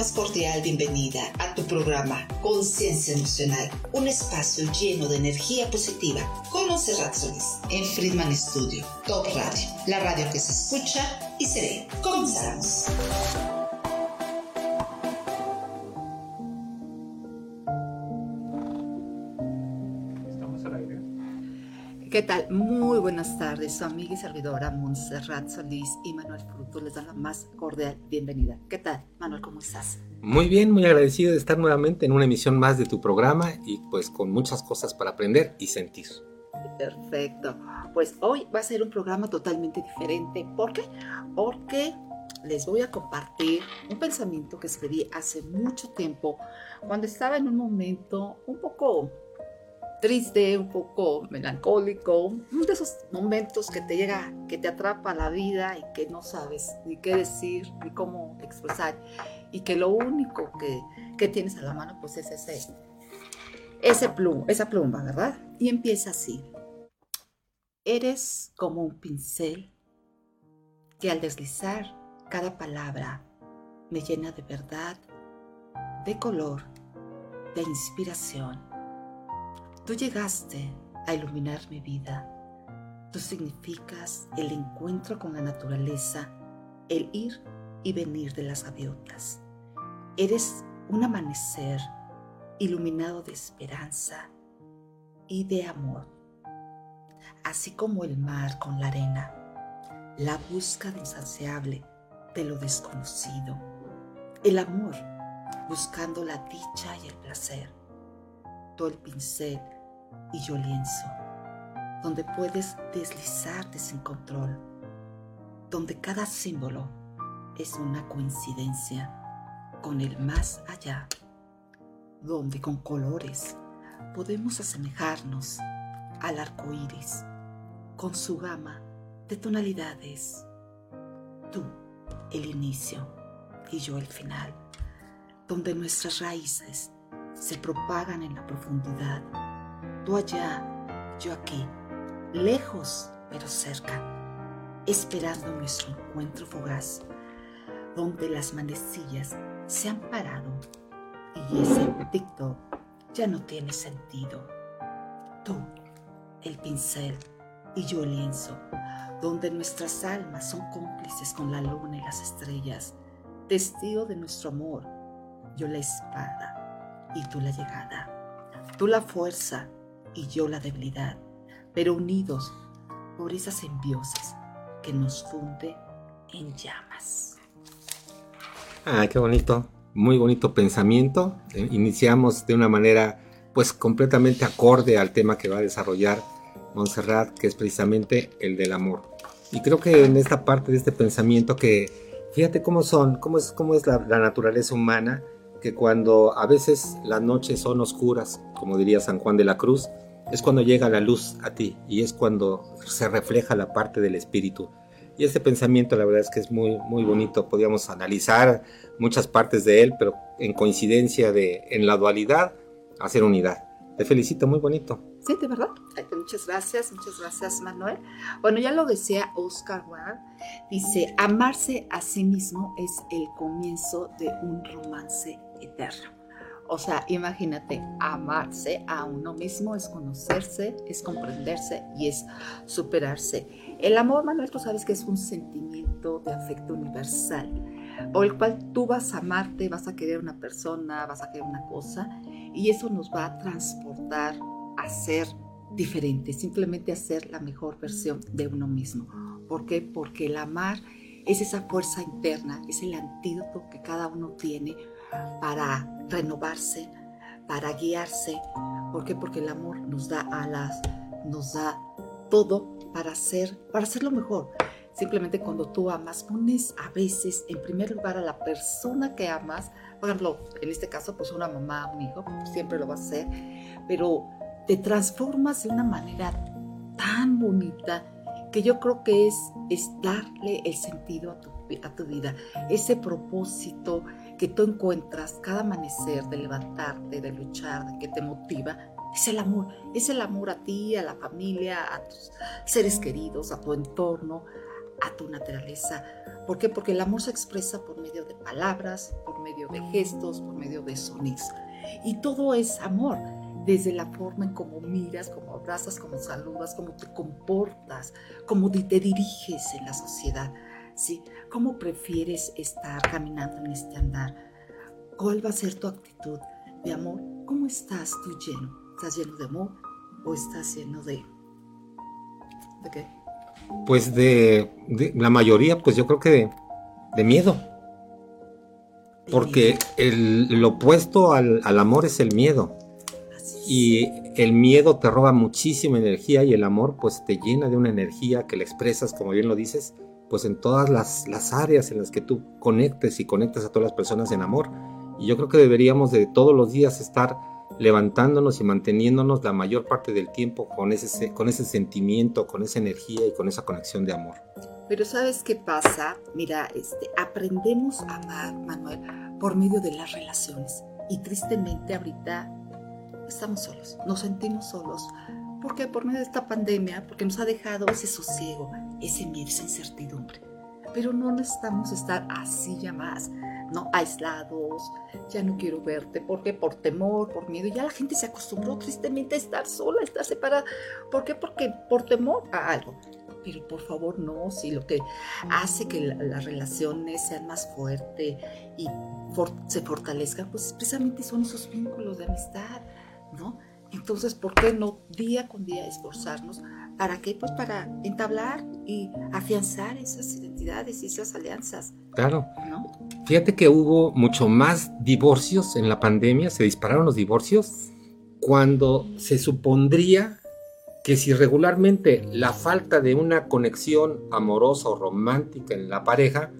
más cordial bienvenida a tu programa Conciencia Emocional, un espacio lleno de energía positiva con Monserrat en Friedman Studio, Top Radio, la radio que se escucha y se ve. Comenzamos. ¿Qué tal? Muy buenas tardes. Su amiga y servidora Montserrat Solís y Manuel Fruto les dan la más cordial bienvenida. ¿Qué tal, Manuel? ¿Cómo estás? Muy bien, muy agradecido de estar nuevamente en una emisión más de tu programa y pues con muchas cosas para aprender y sentir. Perfecto. Pues hoy va a ser un programa totalmente diferente. ¿Por qué? Porque les voy a compartir un pensamiento que escribí hace mucho tiempo cuando estaba en un momento un poco triste, un poco melancólico, uno de esos momentos que te llega, que te atrapa la vida y que no sabes ni qué decir, ni cómo expresar, y que lo único que, que tienes a la mano pues es ese, ese esa pluma, ¿verdad? Y empieza así. Eres como un pincel que al deslizar cada palabra me llena de verdad, de color, de inspiración Tú llegaste a iluminar mi vida. Tú significas el encuentro con la naturaleza, el ir y venir de las gaviotas. Eres un amanecer iluminado de esperanza y de amor, así como el mar con la arena, la búsqueda insaciable de lo desconocido, el amor buscando la dicha y el placer, todo el pincel y yo lienzo, donde puedes deslizarte sin control, donde cada símbolo es una coincidencia con el más allá, donde con colores podemos asemejarnos al arco iris con su gama de tonalidades. Tú, el inicio, y yo el final, donde nuestras raíces se propagan en la profundidad tú allá, yo aquí, lejos pero cerca, esperando nuestro encuentro fugaz, donde las manecillas se han parado y ese TikTok ya no tiene sentido. Tú, el pincel y yo el lienzo, donde nuestras almas son cómplices con la luna y las estrellas, testigo de nuestro amor, yo la espada y tú la llegada, tú la fuerza y yo la debilidad, pero unidos por esa simbiosis que nos funde en llamas. Ah, qué bonito, muy bonito pensamiento. Eh, iniciamos de una manera pues completamente acorde al tema que va a desarrollar Montserrat, que es precisamente el del amor. Y creo que en esta parte de este pensamiento que fíjate cómo son, cómo es, cómo es la, la naturaleza humana, que cuando a veces las noches son oscuras, como diría San Juan de la Cruz, es cuando llega la luz a ti y es cuando se refleja la parte del espíritu. Y este pensamiento la verdad es que es muy, muy bonito. Podríamos analizar muchas partes de él, pero en coincidencia de en la dualidad, hacer unidad. Te felicito, muy bonito. Sí, de verdad. Muchas gracias, muchas gracias, Manuel. Bueno, ya lo decía Oscar Wilde. Dice, amarse a sí mismo es el comienzo de un romance eterno. O sea, imagínate, amarse a uno mismo es conocerse, es comprenderse y es superarse. El amor, Manuel, tú sabes que es un sentimiento de afecto universal, por el cual tú vas a amarte, vas a querer una persona, vas a querer una cosa, y eso nos va a transportar a ser diferente, simplemente a ser la mejor versión de uno mismo. ¿Por qué? Porque el amar es esa fuerza interna, es el antídoto que cada uno tiene para renovarse, para guiarse. ¿Por qué? Porque el amor nos da alas, nos da todo para hacer, para hacerlo mejor. Simplemente cuando tú amas, pones a veces en primer lugar a la persona que amas. Por ejemplo, en este caso, pues una mamá, un hijo, siempre lo va a hacer. Pero te transformas de una manera tan bonita que yo creo que es, es darle el sentido a tu, a tu vida, ese propósito, que tú encuentras cada amanecer de levantarte, de luchar, que te motiva, es el amor. Es el amor a ti, a la familia, a tus seres queridos, a tu entorno, a tu naturaleza. ¿Por qué? Porque el amor se expresa por medio de palabras, por medio de gestos, por medio de sonidos. Y todo es amor, desde la forma en cómo miras, cómo abrazas, cómo saludas, cómo te comportas, cómo te diriges en la sociedad. ¿Sí? ¿Cómo prefieres estar caminando en este andar? ¿Cuál va a ser tu actitud de amor? ¿Cómo estás tú lleno? ¿Estás lleno de amor o estás lleno de... ¿De qué? Pues de, la mayoría, pues yo creo que de, miedo. Porque el, opuesto al, amor es el miedo. Y el miedo te roba muchísima energía y el amor pues te llena de una energía que le expresas, como bien lo dices, pues en todas las, las áreas en las que tú conectes y conectas a todas las personas en amor. Y yo creo que deberíamos de todos los días estar levantándonos y manteniéndonos la mayor parte del tiempo con ese, con ese sentimiento, con esa energía y con esa conexión de amor. Pero ¿sabes qué pasa? Mira, este, aprendemos a amar, Manuel, por medio de las relaciones. Y tristemente ahorita estamos solos, nos sentimos solos. ¿Por qué? Por medio de esta pandemia, porque nos ha dejado ese sosiego, ese miedo, esa incertidumbre. Pero no necesitamos estar así ya más. ¿no? aislados, ya no quiero verte, porque por temor, por miedo, ya la gente se acostumbró tristemente a estar sola, a estar separada. ¿Por qué? Porque por temor a algo. Pero por favor no, si lo que hace que las relaciones sean más fuertes y se fortalezcan, pues precisamente son esos vínculos de amistad, ¿no? Entonces, ¿por qué no día con día esforzarnos? ¿Para qué? Pues para entablar y afianzar esas identidades y esas alianzas. Claro. Fíjate que hubo mucho más divorcios en la pandemia, se dispararon los divorcios, cuando se supondría que si regularmente la falta de una conexión amorosa o romántica en la pareja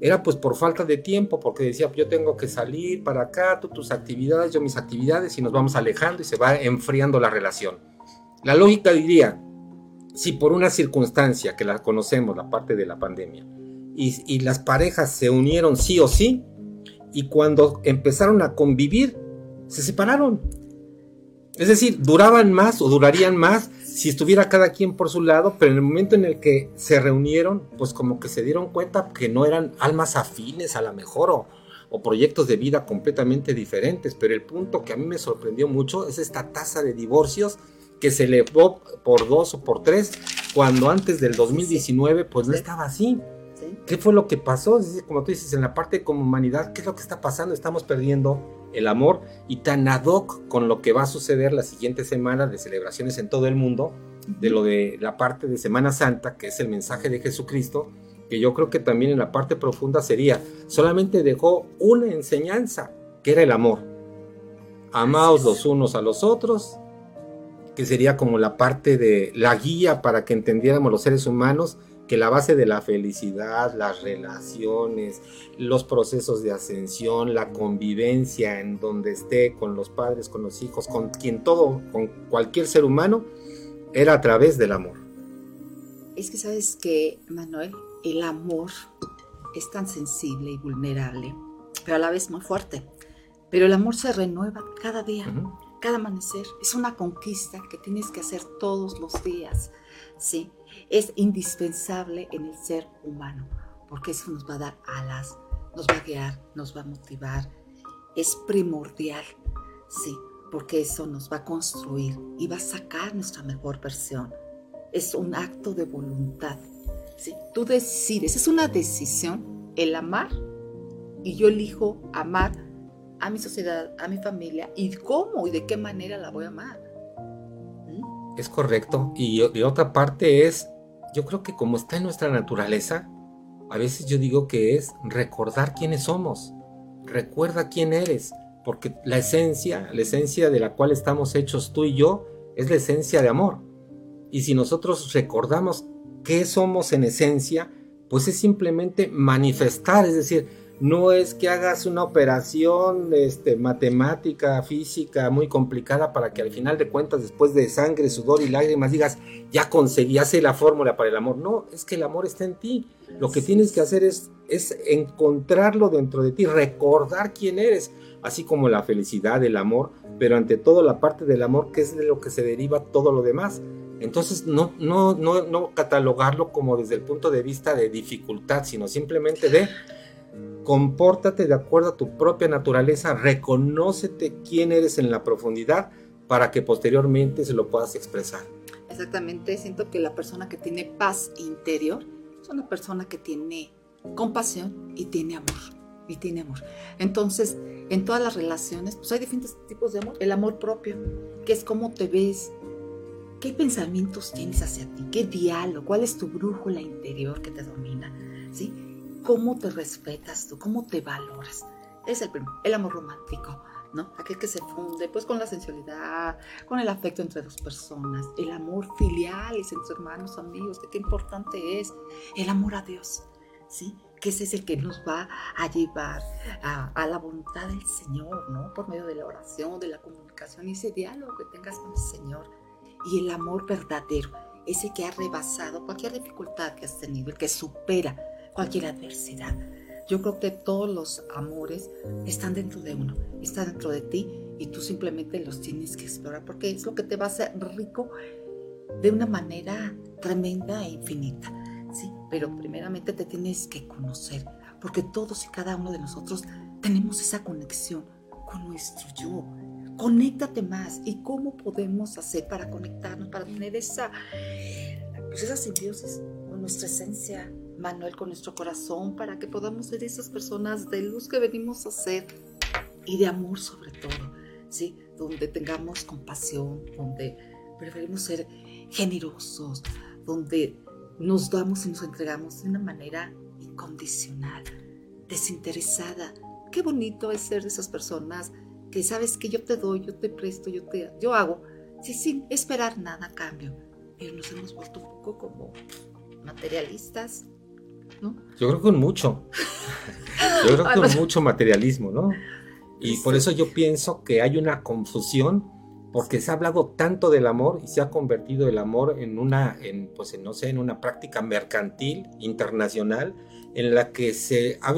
era pues por falta de tiempo, porque decía, yo tengo que salir para acá, tú tus actividades, yo mis actividades, y nos vamos alejando y se va enfriando la relación. La lógica diría, si por una circunstancia que la conocemos, la parte de la pandemia, y, las parejas se unieron sí o sí, y cuando empezaron a convivir, se separaron. Es decir, duraban más o durarían más si estuviera cada quien por su lado, pero en el momento en el que se reunieron, pues como que se dieron cuenta que no eran almas afines a la mejor o, o proyectos de vida completamente diferentes. Pero el punto que a mí me sorprendió mucho es esta tasa de divorcios que se elevó por dos o por tres, cuando antes del 2019 pues no estaba así. ¿Qué fue lo que pasó? como tú dices, en la parte como humanidad, ¿qué es lo que está pasando? Estamos perdiendo el amor y tan ad hoc con lo que va a suceder la siguiente semana de celebraciones en todo el mundo, de lo de la parte de Semana Santa, que es el mensaje de Jesucristo, que yo creo que también en la parte profunda sería, solamente dejó una enseñanza, que era el amor. Amaos los unos a los otros, que sería como la parte de la guía para que entendiéramos los seres humanos que la base de la felicidad, las relaciones, los procesos de ascensión, la convivencia en donde esté con los padres, con los hijos, con quien todo, con cualquier ser humano, era a través del amor. Es que sabes que, Manuel, el amor es tan sensible y vulnerable, pero a la vez muy fuerte. Pero el amor se renueva cada día, cada amanecer. Es una conquista que tienes que hacer todos los días, ¿sí? Es indispensable en el ser humano, porque eso nos va a dar alas, nos va a guiar, nos va a motivar. Es primordial, sí, porque eso nos va a construir y va a sacar nuestra mejor versión. Es un acto de voluntad. ¿sí? Tú decides, es una decisión el amar y yo elijo amar a mi sociedad, a mi familia y cómo y de qué manera la voy a amar. Es correcto. Y de otra parte es, yo creo que como está en nuestra naturaleza, a veces yo digo que es recordar quiénes somos. Recuerda quién eres, porque la esencia, la esencia de la cual estamos hechos tú y yo, es la esencia de amor. Y si nosotros recordamos qué somos en esencia, pues es simplemente manifestar, es decir, no es que hagas una operación este, matemática, física muy complicada para que al final de cuentas, después de sangre, sudor y lágrimas, digas, ya conseguí, hace la fórmula para el amor. No, es que el amor está en ti. Lo que tienes que hacer es, es encontrarlo dentro de ti, recordar quién eres, así como la felicidad, el amor, pero ante todo la parte del amor, que es de lo que se deriva todo lo demás Entonces, no, no, no, no catalogarlo como desde el punto de vista de dificultad, sino simplemente de compórtate de acuerdo a tu propia naturaleza, reconócete quién eres en la profundidad para que posteriormente se lo puedas expresar. Exactamente, siento que la persona que tiene paz interior es una persona que tiene compasión y tiene amor. Y tiene amor. Entonces, en todas las relaciones, pues hay diferentes tipos de amor. El amor propio, que es cómo te ves, qué pensamientos tienes hacia ti, qué diálogo, cuál es tu brújula interior que te domina, ¿sí? Cómo te respetas tú, cómo te valoras. Es el primero, el amor romántico ¿no? Aquel que se funde pues con la sensualidad, con el afecto entre dos personas, el amor filial entre hermanos, amigos, qué importante es el amor a Dios, ¿sí? Que ese es el que nos va a llevar a, la voluntad del Señor, ¿no? Por medio de la oración, de la comunicación y ese diálogo que tengas con el Señor. Y el amor verdadero, ese que ha rebasado cualquier dificultad que has tenido, el que supera cualquier adversidad yo creo que todos los amores están dentro de uno, están dentro de ti y tú simplemente los tienes que explorar porque es lo que te va a hacer rico de una manera tremenda e infinita. Sí, pero primeramente te tienes que conocer porque todos y cada uno de nosotros tenemos esa conexión con nuestro yo. Conéctate más. ¿Y cómo podemos hacer para conectarnos, para tener esa, pues esa simbiosis con nuestra esencia, Manuel, con nuestro corazón para que podamos ser esas personas de luz que venimos a ser y de amor sobre todo, ¿sí? Donde tengamos compasión, donde preferimos ser generosos, donde nos damos y nos entregamos de una manera incondicional, desinteresada. Qué bonito es ser de esas personas que sabes que yo te doy, yo te presto, yo te yo hago, sí, sin esperar nada a cambio. Pero nos hemos vuelto un poco como materialistas, yo creo que con mucho. Yo creo que con mucho materialismo, ¿no? Y por eso yo pienso que hay una confusión porque se ha hablado tanto del amor y se ha convertido el amor en una, en, pues no sé, en una práctica mercantil internacional en la que se ha,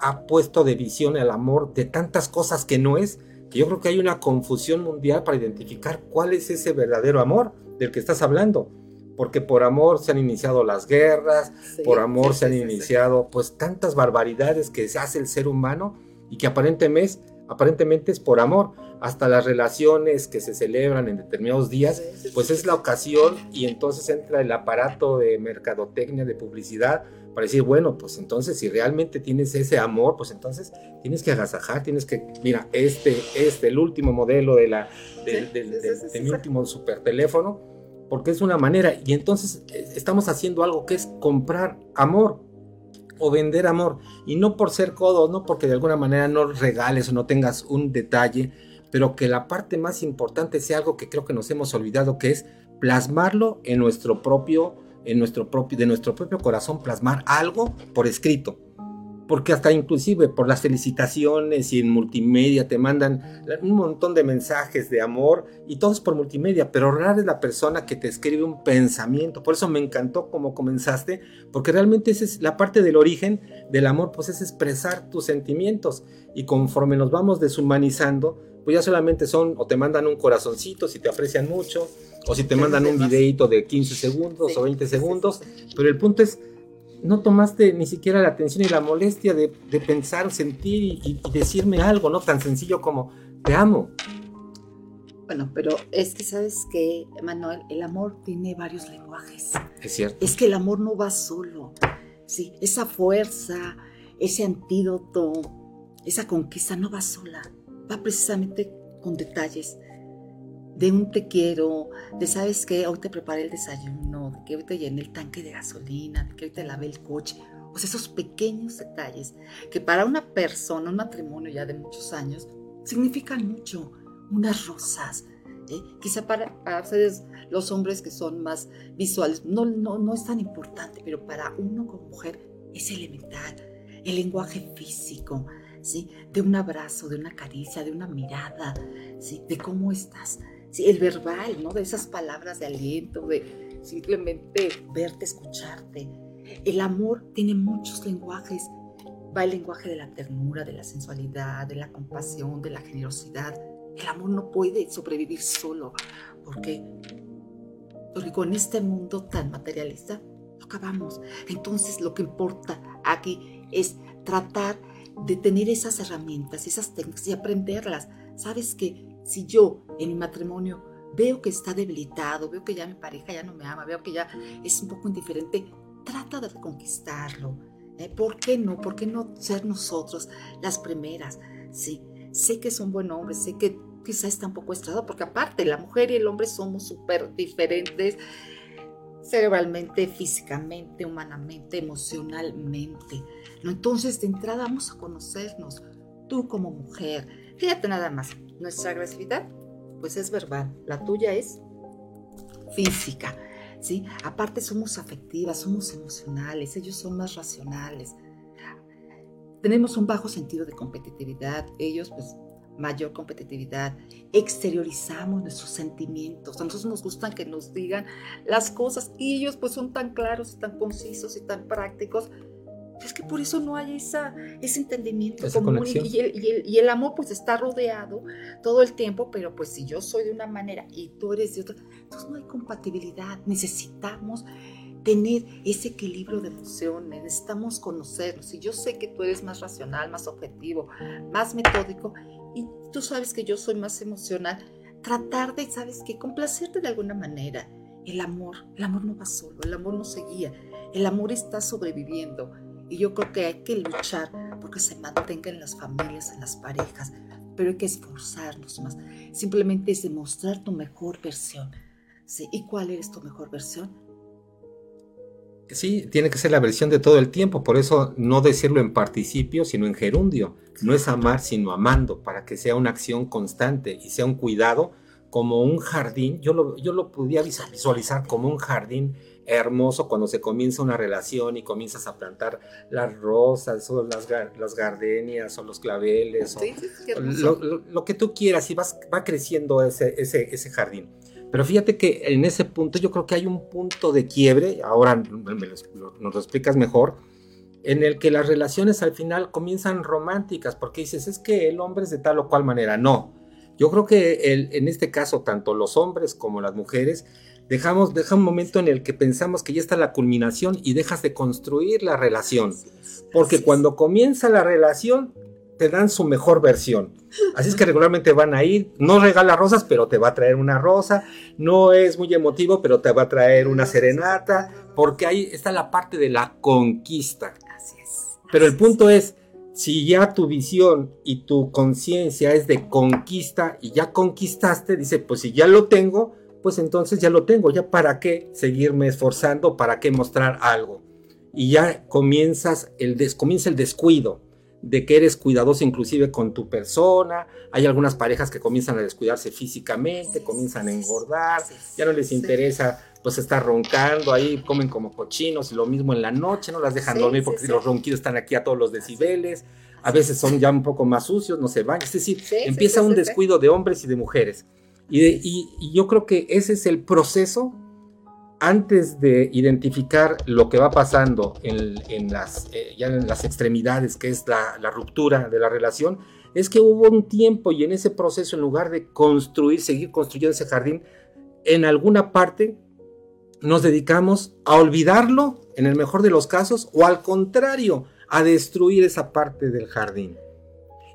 ha, puesto de visión el amor de tantas cosas que no es, que yo creo que hay una confusión mundial para identificar cuál es ese verdadero amor del que estás hablando porque por amor se han iniciado las guerras, por amor se han iniciado pues tantas barbaridades que se hace el ser humano y que aparentemente, aparentemente es por amor. Hasta las relaciones que se celebran en determinados días, pues es la ocasión y entonces entra el aparato de mercadotecnia, de publicidad, para decir, bueno, pues entonces si realmente tienes ese amor, pues entonces tienes que agasajar, tienes que, mira, este, este, el último modelo de la, de mi último super teléfono, porque es una manera. Y entonces eh, estamos haciendo algo que es comprar amor o vender amor. Y no por ser codo, no porque de alguna manera no regales o no tengas un detalle, pero que la parte más importante sea algo que creo que nos hemos olvidado, que es plasmarlo en nuestro propio, en nuestro propio, de nuestro propio corazón, plasmar algo por escrito porque hasta inclusive por las felicitaciones y en multimedia te mandan un montón de mensajes de amor y todos por multimedia, pero rara es la persona que te escribe un pensamiento. Por eso me encantó cómo comenzaste, porque realmente esa es la parte del origen del amor, pues es expresar tus sentimientos. Y conforme nos vamos deshumanizando, pues ya solamente son o te mandan un corazoncito si te aprecian mucho, o si te mandan un videito de 15 segundos o 20 segundos, pero el punto es no tomaste ni siquiera la atención y la molestia de, pensar, sentir y, decirme algo, ¿no? Tan sencillo como, te amo. Bueno, pero es que sabes que, Manuel, el amor tiene varios lenguajes. Es cierto. Es que el amor no va solo. Sí, esa fuerza, ese antídoto, esa conquista no va sola. Va precisamente con detalles de un te quiero, de sabes que hoy te preparé el desayuno, de que hoy te llené el tanque de gasolina, de que hoy te lavé el coche. O sea, esos pequeños detalles que para una persona, un matrimonio ya de muchos años, significan mucho. Unas rosas. ¿eh? Quizá para, ustedes, los hombres que son más visuales, no, no, no es tan importante, pero para uno como mujer es elemental. El lenguaje físico, ¿sí? De un abrazo, de una caricia, de una mirada, ¿sí? De cómo estás el verbal, ¿no? De esas palabras de aliento, de simplemente verte, escucharte. El amor tiene muchos lenguajes. Va el lenguaje de la ternura, de la sensualidad, de la compasión, de la generosidad. El amor no puede sobrevivir solo, porque Porque con este mundo tan materialista, lo acabamos. Entonces lo que importa aquí es tratar de tener esas herramientas, esas técnicas y aprenderlas. Sabes que si yo en mi matrimonio veo que está debilitado, veo que ya mi pareja ya no me ama, veo que ya es un poco indiferente, trata de conquistarlo. ¿eh? ¿Por qué no? ¿Por qué no ser nosotros las primeras? Sí, sé que es un buen hombre, sé que quizá está un poco estrado, porque aparte la mujer y el hombre somos súper diferentes cerebralmente, físicamente, humanamente, emocionalmente. ¿no? Entonces, de entrada vamos a conocernos, tú como mujer. Fíjate nada más, nuestra agresividad, pues es verbal, la tuya es física. ¿Sí? Aparte somos afectivas, somos emocionales, ellos son más racionales. Tenemos un bajo sentido de competitividad, ellos pues mayor competitividad, exteriorizamos nuestros sentimientos. A nosotros nos gustan que nos digan las cosas y ellos pues son tan claros, tan concisos y tan prácticos. Es que por eso no hay esa, ese entendimiento común y, el, y, el, amor pues está rodeado todo el tiempo, pero pues si yo soy de una manera y tú eres de otra, entonces no hay compatibilidad. Necesitamos tener ese equilibrio de emociones, necesitamos conocernos. Y yo sé que tú eres más racional, más objetivo, más metódico, y tú sabes que yo soy más emocional, tratar de, ¿sabes qué? Complacerte de alguna manera. El amor, el amor no va solo, el amor no se guía, el amor está sobreviviendo. Y yo creo que hay que luchar porque se mantenga en las familias, en las parejas, pero hay que esforzarnos más. Simplemente es demostrar tu mejor versión. ¿Sí? ¿Y cuál eres tu mejor versión? Sí, tiene que ser la versión de todo el tiempo, por eso no decirlo en participio, sino en gerundio. No es amar, sino amando, para que sea una acción constante y sea un cuidado como un jardín. Yo lo, yo lo podía visualizar como un jardín hermoso cuando se comienza una relación y comienzas a plantar las rosas o las, las gardenias o los claveles o lo, que tú quieras y vas, va creciendo ese, ese, ese jardín. Pero fíjate que en ese punto yo creo que hay un punto de quiebre, ahora nos lo explicas mejor, en el que las relaciones al final comienzan románticas, porque dices, es que el hombre es de tal o cual manera. No, yo creo que en este caso, tanto los hombres como las mujeres, dejamos, deja un momento en el que pensamos que ya está la culminación y dejas de construir la relación. Porque cuando comienza la relación, te dan su mejor versión. Así es que regularmente van a ir, no regala rosas, pero te va a traer una rosa, no es muy emotivo, pero te va a traer una serenata, porque ahí está la parte de la conquista. Así es. Pero el punto es, si ya tu visión y tu conciencia es de conquista y ya conquistaste, dice, pues si ya lo tengo, pues entonces ya lo tengo, ya para qué seguirme esforzando, para qué mostrar algo. Y ya comienzas el comienza el descuido de que eres cuidadoso inclusive con tu persona. Hay algunas parejas que comienzan a descuidarse físicamente, comienzan a engordar, ya no les interesa pues estar roncando, ahí comen como cochinos y lo mismo en la noche, no las dejan dormir porque los ronquidos están aquí a todos los decibeles. A veces son ya un poco más sucios, no se van. Es decir, empieza un descuido de hombres y de mujeres. Y, yo creo que ese es el proceso antes de identificar lo que va pasando eh, en las extremidades, que es la, ruptura de la relación, es que hubo un tiempo y en ese proceso, en lugar de construir, seguir construyendo ese jardín, en alguna parte nos dedicamos a olvidarlo, en el mejor de los casos, o al contrario, a destruir esa parte del jardín.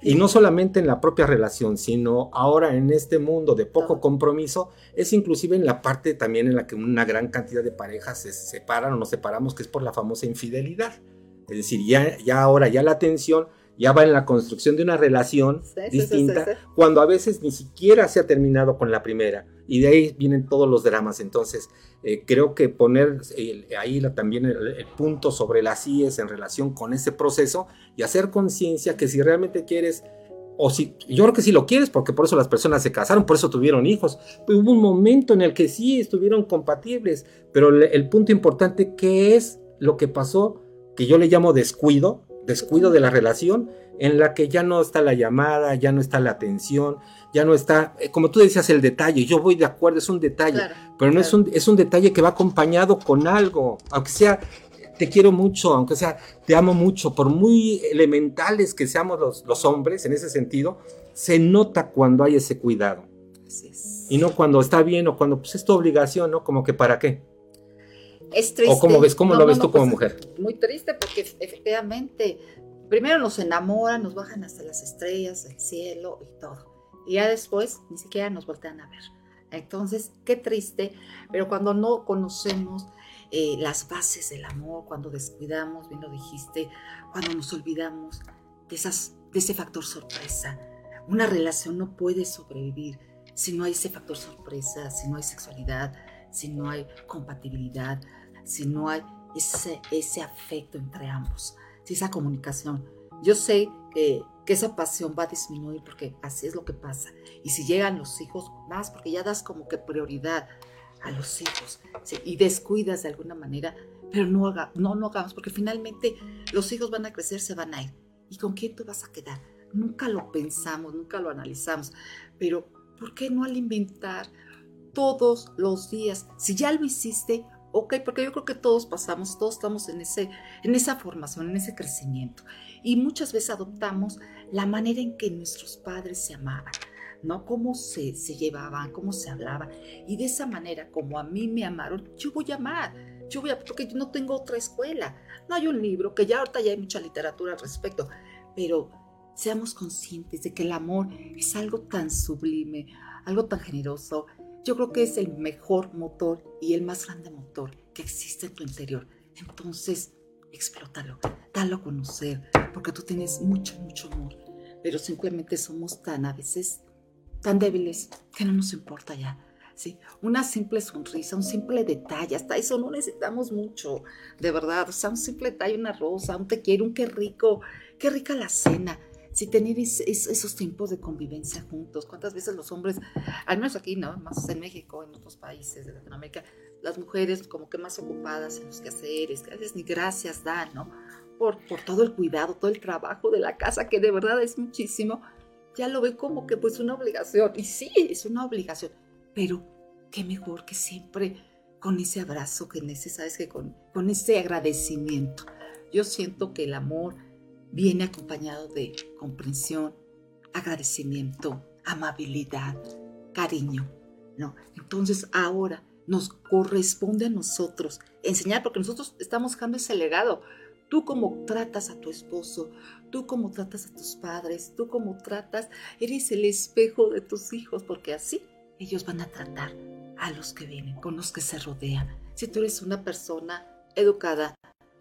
Y no solamente en la propia relación, sino ahora en este mundo de poco compromiso, es inclusive en la parte también en la que una gran cantidad de parejas se separan o nos separamos, que es por la famosa infidelidad. Es decir, ya, ya ahora ya la atención ya va en la construcción de una relación distinta, cuando a veces ni siquiera se ha terminado con la primera. Y de ahí vienen todos los dramas. Entonces, eh, creo que poner ahí también el, punto sobre las IES en relación con ese proceso y hacer conciencia que si realmente quieres, o si, yo creo que si lo quieres, porque por eso las personas se casaron, por eso tuvieron hijos. hubo un momento en el que sí estuvieron compatibles, pero el, el punto importante, ¿qué es lo que pasó? Que yo le llamo descuido, descuido de la relación en la que ya no está la llamada, ya no está la atención, ya no está, eh, como tú decías, el detalle. Yo voy de acuerdo, es un detalle, pero no es un, es un detalle que va acompañado con algo, aunque sea te quiero mucho, aunque sea te amo mucho, por muy elementales que seamos los, los hombres en ese sentido, se nota cuando hay ese cuidado. Y no cuando está bien o cuando pues, es tu obligación, ¿no? Como que para qué. Es triste. ¿O cómo ves? ¿Cómo lo ves tú como pues, mujer? Muy triste porque efectivamente, primero nos enamoran, nos bajan hasta las estrellas, el cielo y todo. Y ya después ni siquiera nos voltean a ver. Entonces, qué triste, pero cuando no conocemos eh, las bases del amor, cuando descuidamos, bien lo dijiste, cuando nos olvidamos de, esas, de ese factor sorpresa, una relación no puede sobrevivir si no hay ese factor sorpresa, si no hay sexualidad, si no hay compatibilidad, si no hay ese, ese afecto entre ambos, si esa comunicación. Yo sé que, que, esa pasión va a disminuir porque así es lo que pasa. Y si llegan los hijos, más porque ya das como que prioridad a los hijos y descuidas de alguna manera, pero no, haga, no, no hagamos porque finalmente los hijos van a crecer, se van a ir. ¿Y con quién tú vas a quedar? Nunca lo pensamos, nunca lo analizamos, pero ¿por qué no alimentar todos los días? Si ya lo hiciste, ok, porque yo creo que todos pasamos, todos estamos en, ese, en esa formación, en ese crecimiento. Y muchas veces adoptamos la manera en que nuestros padres se amaban, ¿no? Cómo se, se llevaban, cómo se hablaban. Y de esa manera, como a mí me amaron, yo voy a amar. Yo voy a, porque yo no tengo otra escuela. No hay un libro, que ya ahorita ya hay mucha literatura al respecto, pero seamos conscientes de que el amor es algo tan sublime, algo tan generoso. Yo creo que es el mejor motor y el más grande motor que existe en tu interior. Entonces, explótalo, dalo a conocer, porque tú tienes mucho, mucho amor. Pero simplemente somos tan a veces tan débiles que no nos importa ya. ¿sí? Una simple sonrisa, un simple detalle, hasta eso no necesitamos mucho, de verdad. O sea, un simple detalle, una rosa, un te quiero, un qué rico, qué rica la cena si tener esos tiempos de convivencia juntos. ¿Cuántas veces los hombres, al menos aquí, ¿no? Más en México, en otros países de Latinoamérica, las mujeres como que más ocupadas en los quehaceres, que a veces ni gracias dan, ¿no? Por, por todo el cuidado, todo el trabajo de la casa, que de verdad es muchísimo, ya lo ve como que pues una obligación. Y sí, es una obligación, pero qué mejor que siempre con ese abrazo, que ¿sabes? Que con, con ese agradecimiento. Yo siento que el amor viene acompañado de comprensión, agradecimiento, amabilidad, cariño, ¿no? Entonces ahora nos corresponde a nosotros enseñar, porque nosotros estamos dejando ese legado. Tú como tratas a tu esposo, tú como tratas a tus padres, tú como tratas, eres el espejo de tus hijos, porque así ellos van a tratar a los que vienen, con los que se rodean. Si tú eres una persona educada,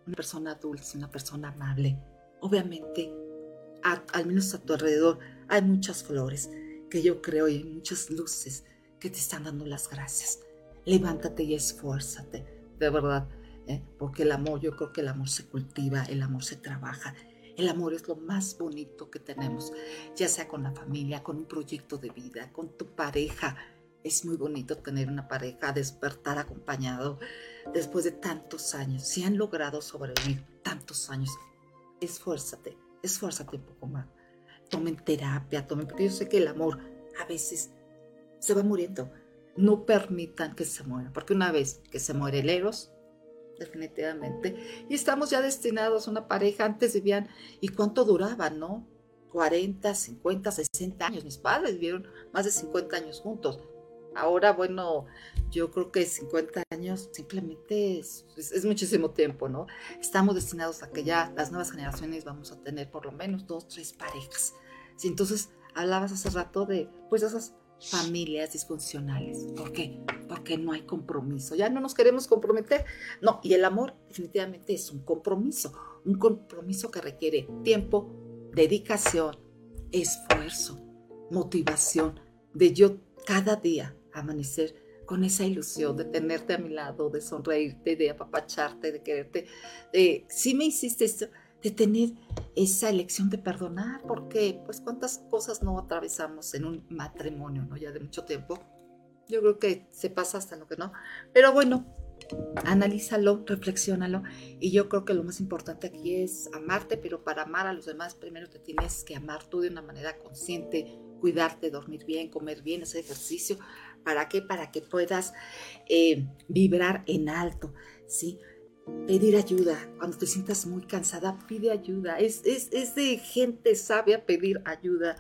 una persona dulce, una persona amable, obviamente, al menos a tu alrededor, hay muchas flores que yo creo y hay muchas luces que te están dando las gracias. Levántate y esfuérzate, de verdad, ¿eh? porque el amor, yo creo que el amor se cultiva, el amor se trabaja. El amor es lo más bonito que tenemos, ya sea con la familia, con un proyecto de vida, con tu pareja. Es muy bonito tener una pareja, despertar acompañado después de tantos años. Si han logrado sobrevivir tantos años, esfuérzate, esfuérzate un poco más. Tomen terapia, tomen, porque yo sé que el amor a veces se va muriendo. No permitan que se muera, porque una vez que se muere el Eros, definitivamente, y estamos ya destinados a una pareja, antes vivían, ¿y cuánto duraban, no? 40, 50, 60 años. Mis padres vivieron más de 50 años juntos. Ahora, bueno, yo creo que 50 años simplemente es, muchísimo tiempo, ¿no? Estamos destinados a que ya las nuevas generaciones vamos a tener por lo menos dos, tres parejas. Sí, entonces, hablabas hace rato de, pues, esas familias disfuncionales. ¿Por qué? Porque no hay compromiso. Ya no nos queremos comprometer. No, y el amor definitivamente es un compromiso. Un compromiso que requiere tiempo, dedicación, esfuerzo, motivación, de yo cada día amanecer con esa ilusión de tenerte a mi lado, de sonreírte, de apapacharte, de quererte, de si me hiciste esto, de tener esa elección de perdonar, porque pues cuántas cosas no atravesamos en un matrimonio, ¿no? Ya de mucho tiempo. Yo creo que se pasa hasta lo que no. Pero bueno, analízalo, reflexiónalo. Y yo creo que lo más importante aquí es amarte, pero para amar a los demás, primero te tienes que amar tú de una manera consciente, cuidarte, dormir bien, comer bien, hacer ejercicio. ¿Para qué? Para que puedas eh, vibrar en alto, ¿sí? Pedir ayuda. Cuando te sientas muy cansada, pide ayuda. Es, es, es de gente sabia pedir ayuda.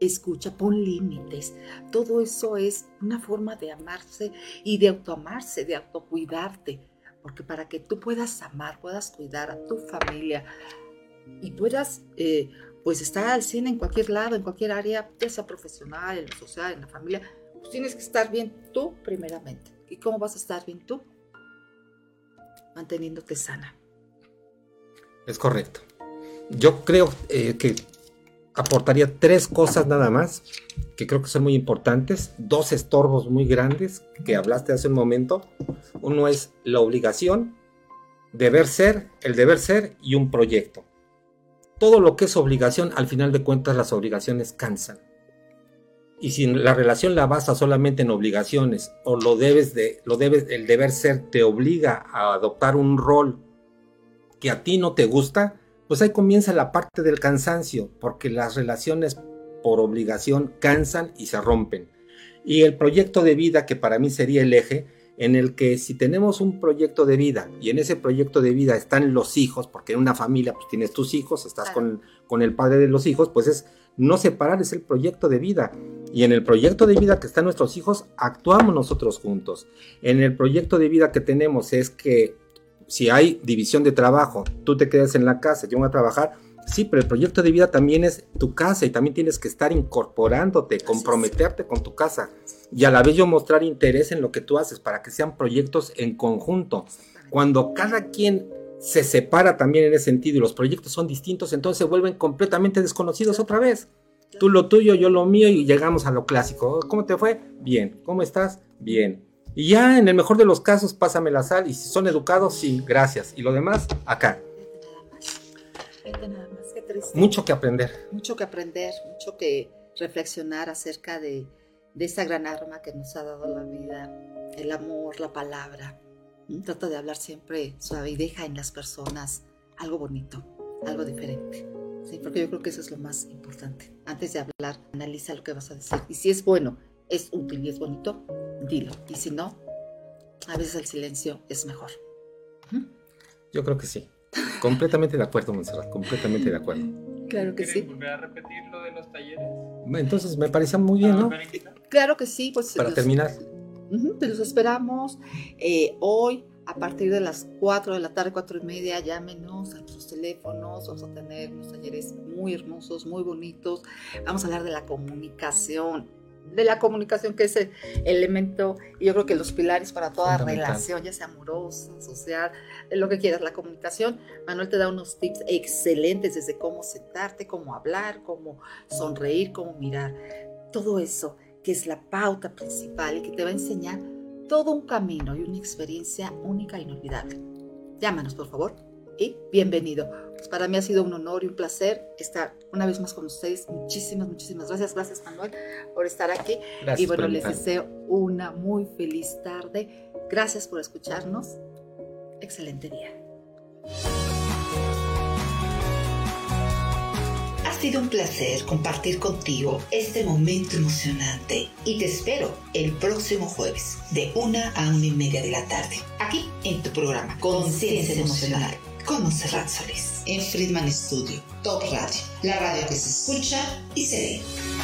escucha, pon límites. Todo eso es una forma de amarse y de autoamarse, de autocuidarte. Porque para que tú puedas amar, puedas cuidar a tu familia y puedas eh, pues estar al cine en cualquier lado, en cualquier área, ya sea profesional, en lo social, en la familia, pues tienes que estar bien tú primeramente. ¿Y cómo vas a estar bien tú? Manteniéndote sana. Es correcto. Yo creo eh, que aportaría tres cosas nada más que creo que son muy importantes, dos estorbos muy grandes que hablaste hace un momento. Uno es la obligación, deber ser, el deber ser y un proyecto. Todo lo que es obligación, al final de cuentas las obligaciones cansan. Y si la relación la basa solamente en obligaciones o lo debes de lo debes el deber ser te obliga a adoptar un rol que a ti no te gusta, pues ahí comienza la parte del cansancio, porque las relaciones por obligación cansan y se rompen. Y el proyecto de vida, que para mí sería el eje, en el que si tenemos un proyecto de vida y en ese proyecto de vida están los hijos, porque en una familia pues tienes tus hijos, estás con, con el padre de los hijos, pues es no separar, es el proyecto de vida. Y en el proyecto de vida que están nuestros hijos, actuamos nosotros juntos. En el proyecto de vida que tenemos es que si hay división de trabajo, tú te quedas en la casa, yo voy a trabajar, sí, pero el proyecto de vida también es tu casa y también tienes que estar incorporándote, comprometerte con tu casa y a la vez yo mostrar interés en lo que tú haces para que sean proyectos en conjunto. Cuando cada quien se separa también en ese sentido y los proyectos son distintos, entonces se vuelven completamente desconocidos otra vez. Tú lo tuyo, yo lo mío y llegamos a lo clásico. ¿Cómo te fue? Bien. ¿Cómo estás? Bien. Y ya en el mejor de los casos, pásame la sal. Y si son educados, sí, gracias. Y lo demás, acá. nada más. Qué triste. Mucho que aprender. Mucho que aprender, mucho que reflexionar acerca de, de esa gran arma que nos ha dado la vida, el amor, la palabra. Trata de hablar siempre suave y deja en las personas algo bonito, algo diferente. Sí, porque yo creo que eso es lo más importante. Antes de hablar, analiza lo que vas a decir. Y si es bueno, es útil y es bonito, dilo. Y si no, a veces el silencio es mejor. Yo creo que sí. Completamente de acuerdo, Monserrat, completamente de acuerdo. Claro que sí. volver a repetir lo de los talleres? Entonces me parecía muy bien, ¿no? Claro que sí. Pues, Para terminar. te los esperamos eh, hoy a partir de las 4 de la tarde, 4 y media, llámenos a teléfonos, vamos a tener unos talleres muy hermosos, muy bonitos. Vamos a hablar de la comunicación, de la comunicación, que es el elemento, yo creo que los pilares para toda relación, ya sea amorosa, social, lo que quieras, la comunicación. Manuel te da unos tips excelentes desde cómo sentarte, cómo hablar, cómo sonreír, cómo mirar. Todo eso que es la pauta principal y que te va a enseñar todo un camino y una experiencia única e inolvidable. Llámanos, por favor, y bienvenido. Pues para mí ha sido un honor y un placer estar una vez más con ustedes. Muchísimas, muchísimas gracias. Gracias, Manuel, por estar aquí. y bueno, les deseo una muy feliz tarde. Gracias por escucharnos. Excelente día. Ha sido un placer compartir contigo este momento emocionante y te espero el próximo jueves de una a una y media de la tarde aquí en tu programa Conciencia Emocional con Monserrat Solís en Friedman Studio, Top Radio, la radio que se escucha y se ve.